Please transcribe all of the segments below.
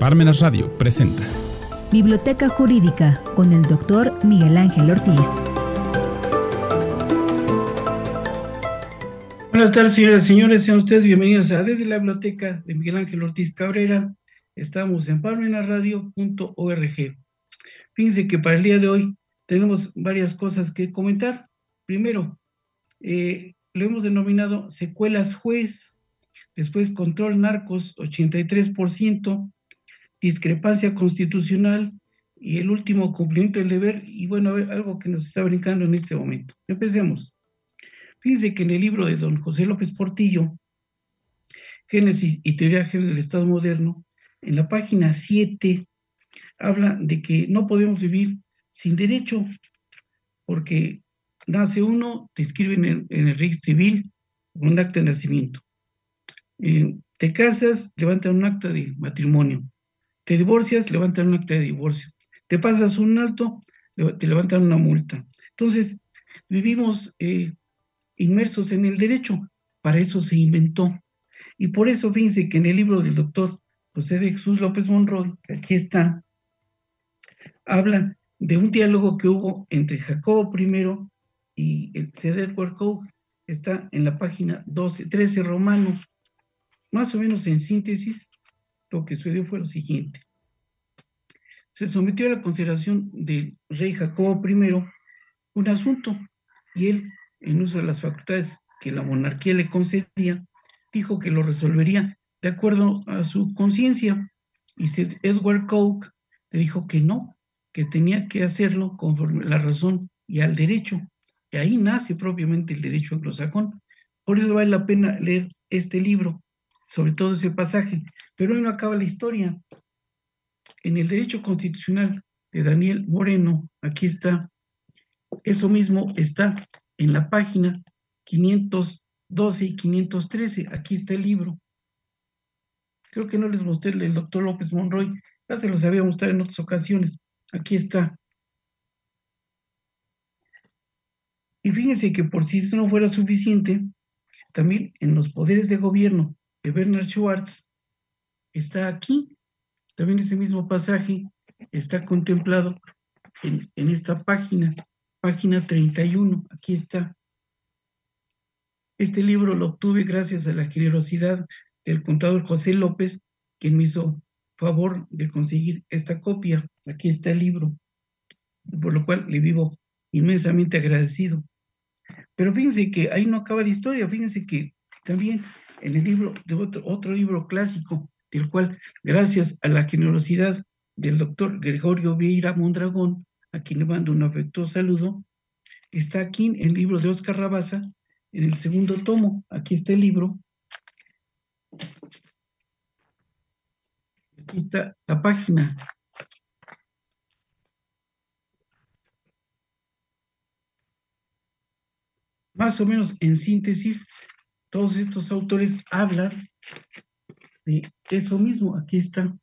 Parmenas Radio presenta Biblioteca Jurídica con el doctor Miguel Ángel Ortiz. Buenas tardes, señoras y señores. Sean ustedes bienvenidos a Desde la Biblioteca de Miguel Ángel Ortiz Cabrera. Estamos en parmenasradio.org. Fíjense que para el día de hoy tenemos varias cosas que comentar. Primero, eh, lo hemos denominado secuelas juez, después control narcos 83%, discrepancia constitucional y el último cumplimiento del deber y bueno, algo que nos está brincando en este momento. Empecemos. Fíjense que en el libro de don José López Portillo, Génesis y Teoría General del Estado Moderno, en la página 7 habla de que no podemos vivir sin derecho, porque nace uno, te inscriben en, el registro civil un acta de nacimiento. Eh, te casas, levantan un acta de matrimonio. Te divorcias, levantan un acta de divorcio. Te pasas un alto, te levantan una multa. Entonces, vivimos eh, inmersos en el derecho. Para eso se inventó. Y por eso, fíjense que en el libro del doctor José de Jesús López Monroy, que aquí está, habla de un diálogo que hubo entre Jacobo I y el Ceder Warcow, está en la página 12, 13 romano, más o menos en síntesis, lo que sucedió fue lo siguiente. Se sometió a la consideración del rey Jacobo I un asunto y él, en uso de las facultades que la monarquía le concedía, dijo que lo resolvería de acuerdo a su conciencia. Y Edward Coke le dijo que no, que tenía que hacerlo conforme a la razón y al derecho. Y ahí nace propiamente el derecho anglosajón. Por eso vale la pena leer este libro, sobre todo ese pasaje. Pero hoy no acaba la historia. En el derecho constitucional de Daniel Moreno, aquí está, eso mismo está en la página 512 y 513. Aquí está el libro. Creo que no les mostré el del doctor López Monroy. Ya se los había mostrado en otras ocasiones. Aquí está. Y fíjense que por si esto no fuera suficiente, también en los poderes de gobierno de Bernard Schwartz está aquí. También ese mismo pasaje está contemplado en, en esta página, página 31. Aquí está. Este libro lo obtuve gracias a la generosidad del contador José López, quien me hizo favor de conseguir esta copia. Aquí está el libro, por lo cual le vivo inmensamente agradecido. Pero fíjense que ahí no acaba la historia, fíjense que también en el libro de otro, otro libro clásico, del cual, gracias a la generosidad del doctor Gregorio Vieira Mondragón, a quien le mando un afectuoso saludo, está aquí en el libro de Oscar Rabasa, en el segundo tomo. Aquí está el libro, Aquí está la página. Más o menos en síntesis, todos estos autores hablan de eso mismo. Aquí está.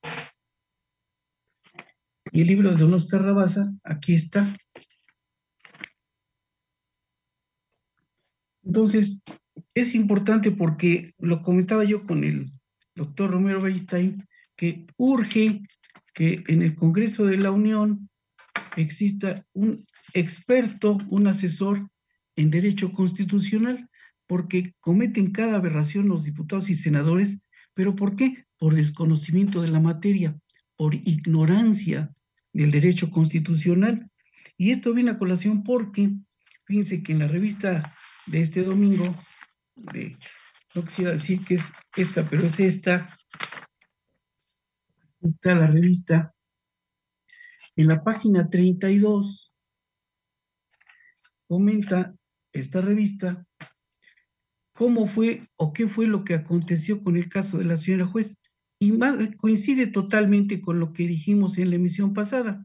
Y el libro de Don Oscar Rabasa, aquí está. Entonces, es importante porque lo comentaba yo con el doctor Romero Weinstein, que urge que en el Congreso de la Unión exista un experto, un asesor en derecho constitucional, porque cometen cada aberración los diputados y senadores, pero ¿por qué? Por desconocimiento de la materia, por ignorancia del derecho constitucional. Y esto viene a colación porque, fíjense que en la revista de este domingo, no quisiera decir que es esta, pero es esta, está la revista. En la página 32 comenta esta revista cómo fue o qué fue lo que aconteció con el caso de la señora juez. Y coincide totalmente con lo que dijimos en la emisión pasada.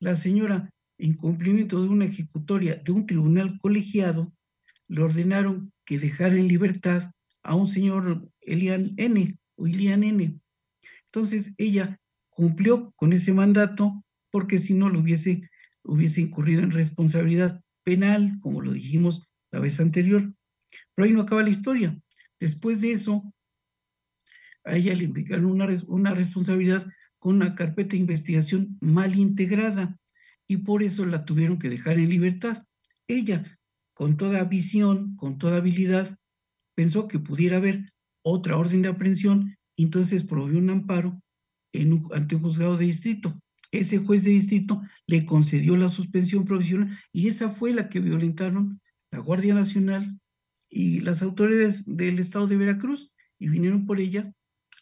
La señora, en cumplimiento de una ejecutoria de un tribunal colegiado, le ordenaron que dejara en libertad a un señor Elian N. o Elian N. Entonces ella cumplió con ese mandato porque si no lo hubiese, hubiese incurrido en responsabilidad penal, como lo dijimos la vez anterior. Pero ahí no acaba la historia. Después de eso, a ella le implicaron una, una responsabilidad con una carpeta de investigación mal integrada y por eso la tuvieron que dejar en libertad. Ella, con toda visión, con toda habilidad, pensó que pudiera haber otra orden de aprehensión, entonces prohibió un amparo en ante un juzgado de distrito. Ese juez de distrito le concedió la suspensión provisional y esa fue la que violentaron la Guardia Nacional y las autoridades del estado de Veracruz y vinieron por ella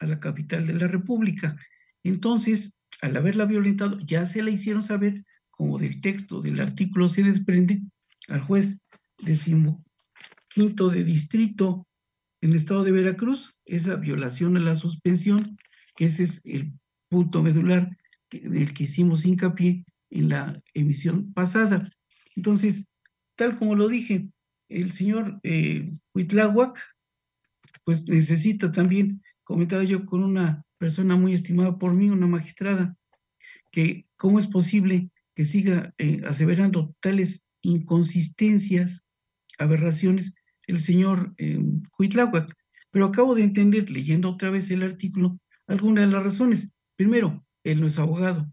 a la capital de la República. Entonces, al haberla violentado, ya se la hicieron saber, como del texto del artículo se desprende, al juez decimo quinto de distrito en el estado de Veracruz, esa violación a la suspensión, que ese es el punto medular en el que hicimos hincapié en la emisión pasada. Entonces, tal como lo dije, el señor eh, Huitláhuac, pues necesita también, comentado yo con una persona muy estimada por mí, una magistrada, que cómo es posible que siga eh, aseverando tales inconsistencias, aberraciones, el señor eh, Pero acabo de entender, leyendo otra vez el artículo, algunas de las razones. Primero, él no es abogado,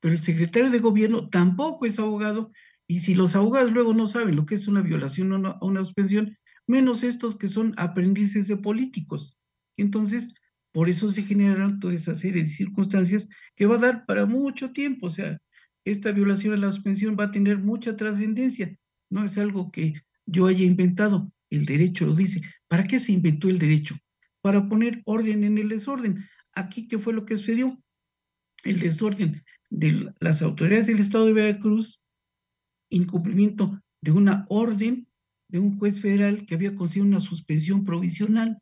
pero el secretario de gobierno tampoco es abogado, y si los abogados luego no saben lo que es una violación o una suspensión, menos estos que son aprendices de políticos. Entonces, por eso se generan toda esa serie de circunstancias que va a dar para mucho tiempo. O sea, esta violación de la suspensión va a tener mucha trascendencia. No es algo que yo haya inventado. El derecho lo dice. ¿Para qué se inventó el derecho? Para poner orden en el desorden. Aquí, ¿qué fue lo que sucedió? El desorden de las autoridades del Estado de Veracruz, incumplimiento de una orden de un juez federal que había conseguido una suspensión provisional.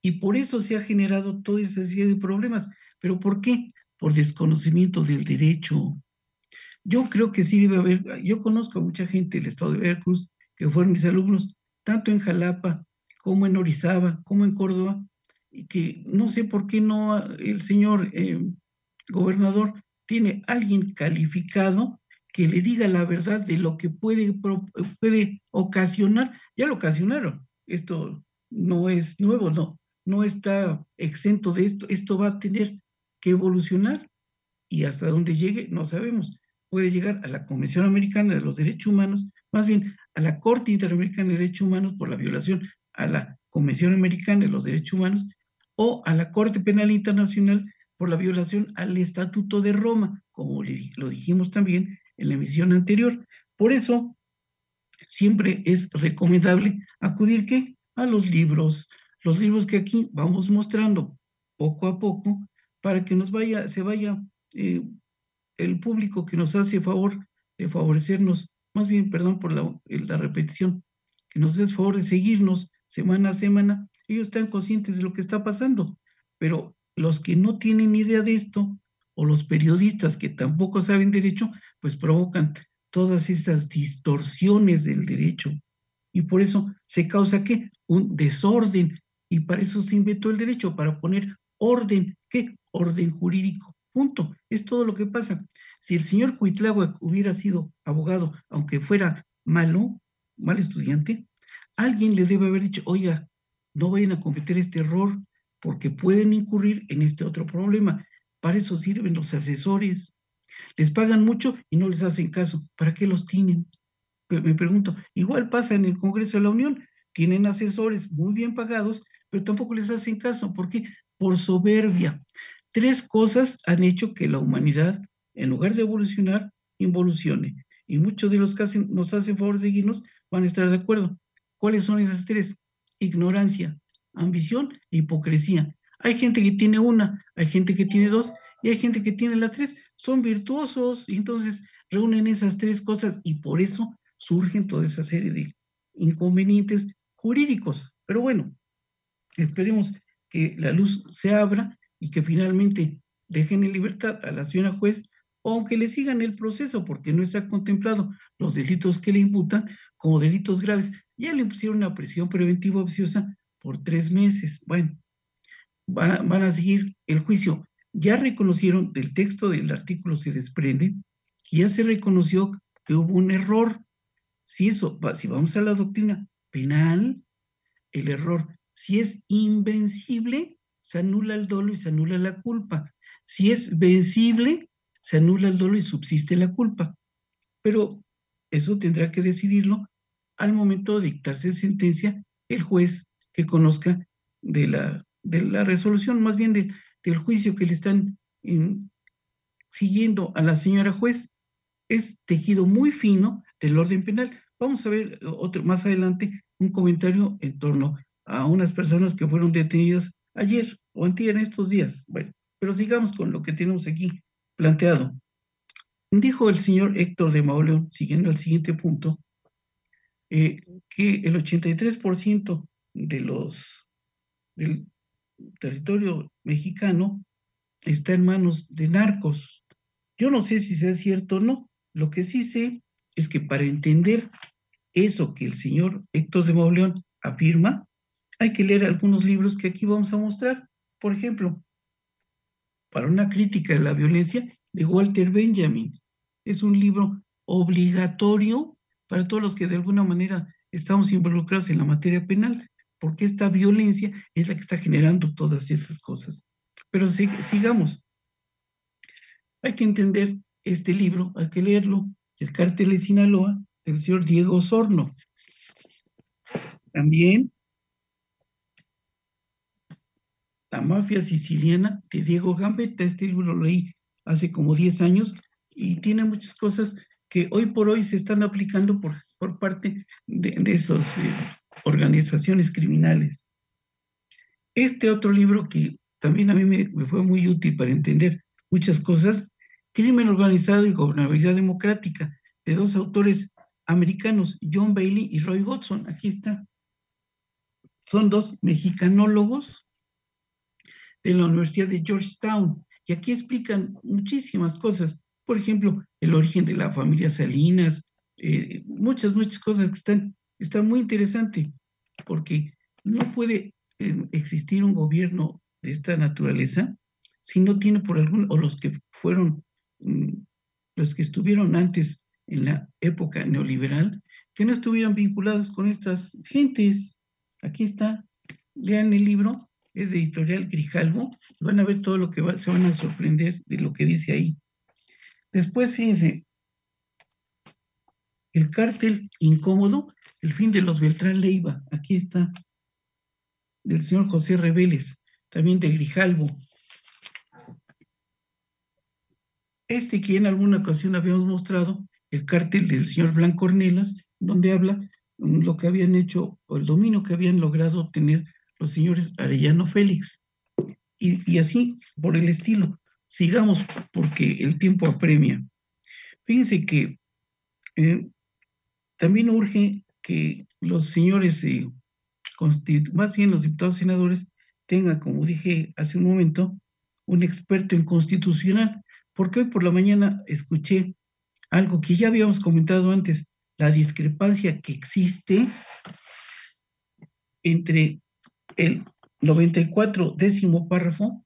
Y por eso se ha generado toda esa serie de problemas. ¿Pero por qué? Por desconocimiento del derecho. Yo creo que sí debe haber, yo conozco a mucha gente del estado de Veracruz que fueron mis alumnos, tanto en Jalapa como en Orizaba, como en Córdoba, y que no sé por qué no el señor eh, gobernador tiene alguien calificado que le diga la verdad de lo que puede, puede ocasionar, ya lo ocasionaron, esto no es nuevo, no, no está exento de esto, esto va a tener que evolucionar. Y hasta donde llegue no sabemos. Puede llegar a la Convención Americana de los Derechos Humanos, más bien a la Corte Interamericana de Derechos Humanos por la violación a la Convención Americana de los Derechos Humanos o a la Corte Penal Internacional por la violación al Estatuto de Roma, como lo dijimos también en la emisión anterior. Por eso, siempre es recomendable acudir ¿qué? a los libros, los libros que aquí vamos mostrando poco a poco para que nos vaya, se vaya eh, el público que nos hace favor de favorecernos, más bien, perdón por la, la repetición, que nos hace favor de seguirnos semana a semana, ellos están conscientes de lo que está pasando, pero los que no tienen idea de esto, o los periodistas que tampoco saben derecho, pues provocan todas estas distorsiones del derecho. Y por eso se causa qué? Un desorden. Y para eso se inventó el derecho, para poner orden. ¿Qué? Orden jurídico. Punto. Es todo lo que pasa. Si el señor Cuitláhuac hubiera sido abogado, aunque fuera malo, mal estudiante, alguien le debe haber dicho, oiga, no vayan a cometer este error porque pueden incurrir en este otro problema. Para eso sirven los asesores. Les pagan mucho y no les hacen caso. ¿Para qué los tienen? Me pregunto, igual pasa en el Congreso de la Unión. Tienen asesores muy bien pagados, pero tampoco les hacen caso. ¿Por qué? Por soberbia. Tres cosas han hecho que la humanidad, en lugar de evolucionar, involucione. Y muchos de los que nos hacen favor de seguirnos van a estar de acuerdo. ¿Cuáles son esas tres? Ignorancia, ambición e hipocresía. Hay gente que tiene una, hay gente que tiene dos y hay gente que tiene las tres. Son virtuosos y entonces reúnen esas tres cosas y por eso surgen toda esa serie de inconvenientes jurídicos. Pero bueno, esperemos que la luz se abra y que finalmente dejen en libertad a la señora juez aunque le sigan el proceso porque no está contemplado los delitos que le imputan como delitos graves. Ya le pusieron una prisión preventiva ociosa por tres meses. Bueno, van a seguir el juicio. Ya reconocieron, del texto del artículo se desprende, que ya se reconoció que hubo un error. Si eso, si vamos a la doctrina penal, el error, si es invencible, se anula el dolo y se anula la culpa. Si es vencible, se anula el dolo y subsiste la culpa. Pero eso tendrá que decidirlo al momento de dictarse sentencia el juez que conozca de la, de la resolución, más bien del juicio que le están siguiendo a la señora juez. Es tejido muy fino del orden penal. Vamos a ver otro, más adelante un comentario en torno a unas personas que fueron detenidas ayer o antier en estos días. Bueno, pero sigamos con lo que tenemos aquí planteado. Dijo el señor Héctor de Mauleón, siguiendo el siguiente punto, eh, que el 83% de los del territorio mexicano está en manos de narcos. Yo no sé si sea cierto o no. Lo que sí sé es que para entender eso que el señor Héctor de Mauleón afirma, hay que leer algunos libros que aquí vamos a mostrar. Por ejemplo, para una crítica de la violencia de Walter Benjamin. Es un libro obligatorio para todos los que de alguna manera estamos involucrados en la materia penal, porque esta violencia es la que está generando todas esas cosas. Pero sigamos. Hay que entender este libro, hay que leerlo, El cártel de Sinaloa, del señor Diego Sorno. También La mafia siciliana de Diego Gambetta. Este libro lo leí hace como 10 años y tiene muchas cosas que hoy por hoy se están aplicando por, por parte de, esas eh, organizaciones criminales. Este otro libro que también a mí me, fue muy útil para entender muchas cosas, Crimen Organizado y Gobernabilidad Democrática, de dos autores americanos, John Bailey y Roy Hodgson. Aquí está. Son dos mexicanólogos de la Universidad de Georgetown. Y aquí explican muchísimas cosas. Por ejemplo, el origen de la familia Salinas, eh, muchas, muchas cosas que están, está muy interesante, porque no puede eh, existir un gobierno de esta naturaleza si no tiene por algún, o los que fueron, mm, los que estuvieron antes en la época neoliberal, que no estuvieran vinculados con estas gentes. Aquí está, lean el libro es de editorial Grijalvo, van a ver todo lo que se van a sorprender de lo que dice ahí. Después, fíjense, el cártel incómodo, el fin de los Beltrán Leiva, aquí está, del señor José Reveles, también de Grijalvo. Este que en alguna ocasión habíamos mostrado, el cártel del señor Blanco Ornelas, donde habla lo que habían hecho o el dominio que habían logrado obtener los señores Arellano Félix. Y, así por el estilo. Sigamos porque el tiempo apremia. Fíjense que eh, también urge que los señores, más bien los diputados senadores, tengan, como dije hace un momento, un experto en constitucional, porque hoy por la mañana escuché algo que ya habíamos comentado antes, la discrepancia que existe entre el 94 décimo párrafo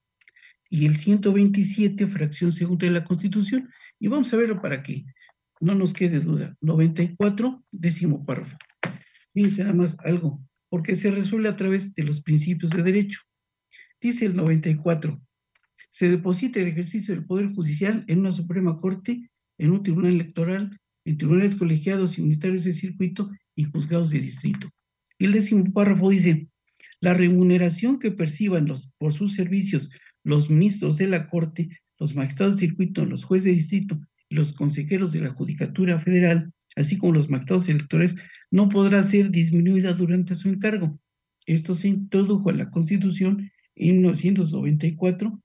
y el 127 fracción segunda de la Constitución. Y vamos a verlo para que no nos quede duda. 94 décimo párrafo. Fíjense nada más algo, porque se resuelve a través de los principios de derecho. Dice el 94, se deposita el ejercicio del Poder Judicial en una Suprema Corte, en un tribunal electoral, en tribunales colegiados y unitarios de circuito y juzgados de distrito. Y el décimo párrafo dice, la remuneración que perciban los, por sus servicios los ministros de la Corte, los magistrados de circuito, los jueces de distrito los consejeros de la Judicatura Federal, así como los magistrados electores, no podrá ser disminuida durante su encargo. Esto se introdujo en la Constitución en 1994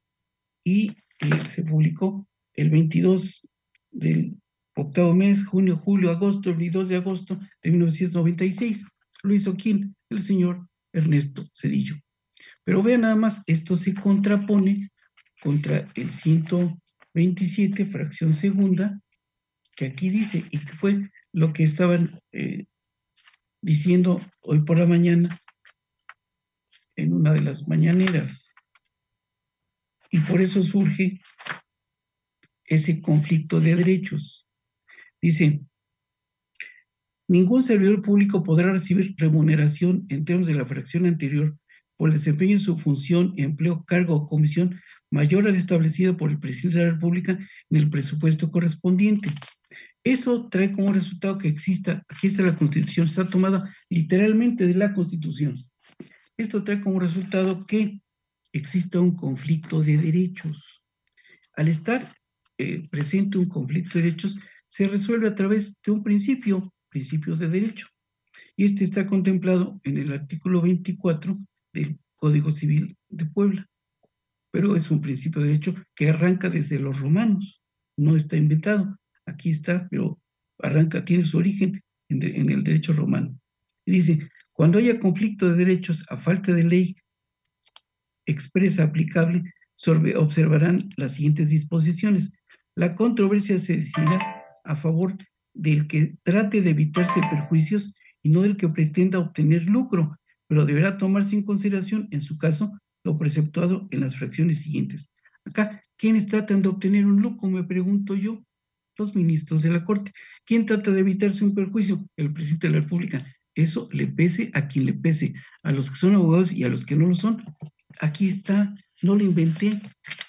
y eh, se publicó el 22 del octavo mes, junio, julio, agosto, el 22 de agosto de 1996. Lo hizo quién? El señor Ernesto Cedillo. Pero vean nada más, esto se contrapone contra el 127, fracción segunda, que aquí dice, y que fue lo que estaban eh, diciendo hoy por la mañana en una de las mañaneras. Y por eso surge ese conflicto de derechos. Dice, Ningún servidor público podrá recibir remuneración en términos de la fracción anterior por el desempeño de su función, empleo, cargo o comisión mayor al establecido por el presidente de la República en el presupuesto correspondiente. Eso trae como resultado que exista, aquí está la Constitución, está tomada literalmente de la Constitución. Esto trae como resultado que exista un conflicto de derechos. Al estar eh, presente un conflicto de derechos, se resuelve a través de un principio, principio de derecho. Y este está contemplado en el artículo 24 del Código Civil de Puebla. Pero es un principio de derecho que arranca desde los romanos, no está inventado. Aquí está, pero arranca, tiene su origen en, el derecho romano. Dice, cuando haya conflicto de derechos a falta de ley expresa aplicable, observarán las siguientes disposiciones. La controversia se decidirá a favor del que trate de evitarse perjuicios y no del que pretenda obtener lucro, pero deberá tomarse en consideración, en su caso, lo preceptuado en las fracciones siguientes. Acá, ¿quiénes tratan de obtener un lucro? Me pregunto yo. Los ministros de la Corte. ¿Quién trata de evitarse un perjuicio? El presidente de la República. Eso le pese a quien le pese, a los que son abogados y a los que no lo son. Aquí está, no lo inventé,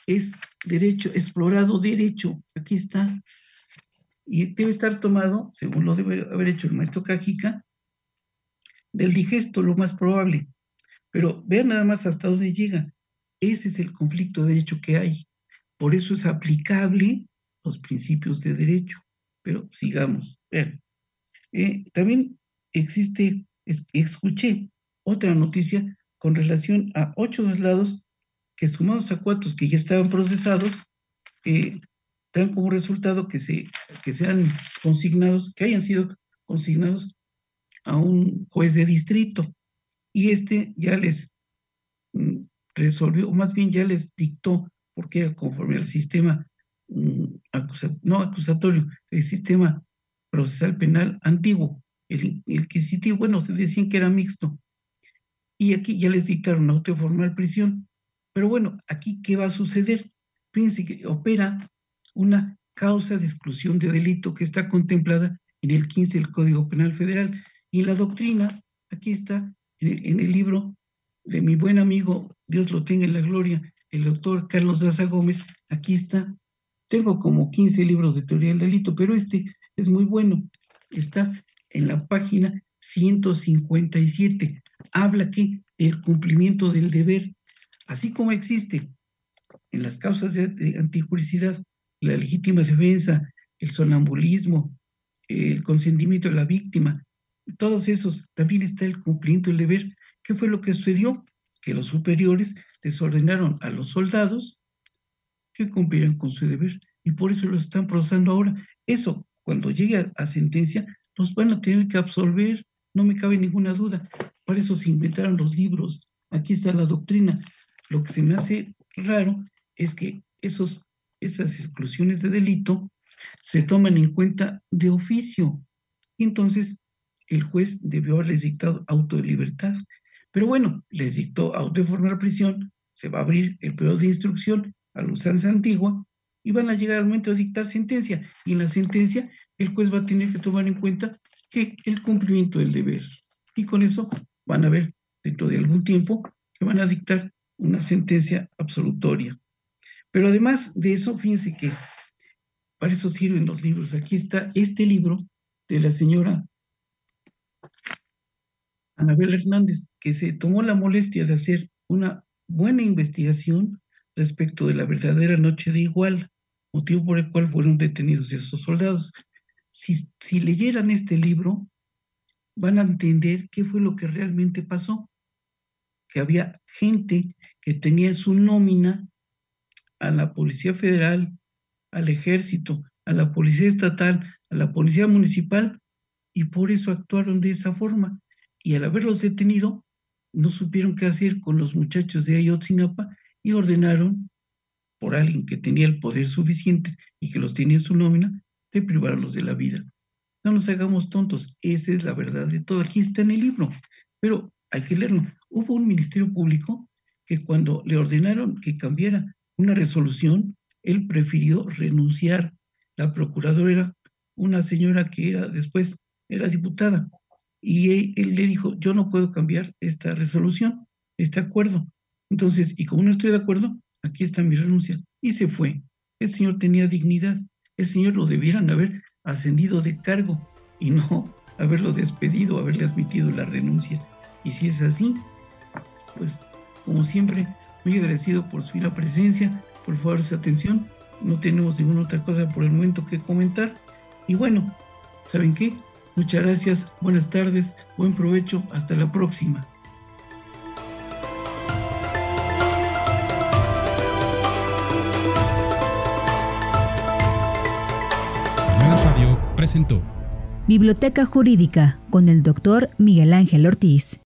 es derecho, explorado derecho, aquí está. Y debe estar tomado, según lo debe haber hecho el maestro Cajica, del digesto, lo más probable. Pero vean nada más hasta dónde llega. Ese es el conflicto de derecho que hay. Por eso es aplicable los principios de derecho. Pero sigamos. Vean. Eh, también existe, escuché otra noticia con relación a ocho traslados que sumados a cuatro que ya estaban procesados, eh, dan como resultado que, se, que sean consignados, que hayan sido consignados a un juez de distrito. Y este ya les mm, resolvió, o más bien ya les dictó, porque era conforme al sistema mm, no acusatorio, el sistema procesal penal antiguo, el inquisitivo, bueno, se decían que era mixto. Y aquí ya les dictaron auto formal prisión. Pero bueno, aquí, ¿qué va a suceder? Fíjense que opera una causa de exclusión de delito que está contemplada en el 15 del Código Penal Federal. Y la doctrina, aquí está, en el, libro de mi buen amigo, Dios lo tenga en la gloria, el doctor Carlos Daza Gómez, aquí está. Tengo como 15 libros de teoría del delito, pero este es muy bueno. Está en la página 157. Habla que el cumplimiento del deber, así como existe en las causas de, de antijuricidad, la legítima defensa, el sonambulismo, el consentimiento de la víctima, todos esos, también está el cumplimiento del deber. ¿Qué fue lo que sucedió? Que los superiores les ordenaron a los soldados que cumplieran con su deber y por eso lo están procesando ahora. Eso, cuando llegue a, sentencia, los van a tener que absolver, no me cabe ninguna duda. Por eso se inventaron los libros. Aquí está la doctrina. Lo que se me hace raro es que esos, esas exclusiones de delito se toman en cuenta de oficio. Entonces el juez debió haberles dictado auto de libertad. Pero bueno, les dictó auto de formar prisión, se va a abrir el periodo de instrucción a la usanza antigua y van a llegar al momento de dictar sentencia. Y en la sentencia el juez va a tener que tomar en cuenta que el cumplimiento del deber. Y con eso van a ver dentro de algún tiempo que van a dictar una sentencia absolutoria. Pero además de eso, fíjense que para eso sirven los libros. Aquí está este libro de la señora Anabel Hernández, que se tomó la molestia de hacer una buena investigación respecto de la verdadera noche de Igual, motivo por el cual fueron detenidos esos soldados. Si, si leyeran este libro, van a entender qué fue lo que realmente pasó, que había gente que tenía su nómina a la Policía Federal, al Ejército, a la Policía Estatal, a la Policía Municipal, y por eso actuaron de esa forma y al haberlos detenido, no supieron qué hacer con los muchachos de Ayotzinapa y ordenaron, por alguien que tenía el poder suficiente y que los tenía en su nómina, de privarlos de la vida. No nos hagamos tontos, esa es la verdad de todo. Aquí está en el libro, pero hay que leerlo. Hubo un ministerio público que cuando le ordenaron que cambiara una resolución, él prefirió renunciar. La procuradora era una señora que era después era diputada y él, le dijo, yo no puedo cambiar esta resolución, este acuerdo. Entonces, y como no estoy de acuerdo, aquí está mi renuncia, y se fue. El señor tenía dignidad, el señor lo debieran haber ascendido de cargo y no haberlo despedido, haberle admitido la renuncia. Y si es así, pues como siempre, muy agradecido por su presencia, por favor su atención. No tenemos ninguna otra cosa por el momento que comentar. Y bueno, ¿saben qué? Muchas gracias, buenas tardes, buen provecho, hasta la próxima. presentó Biblioteca Jurídica con el doctor Miguel Ángel Ortiz.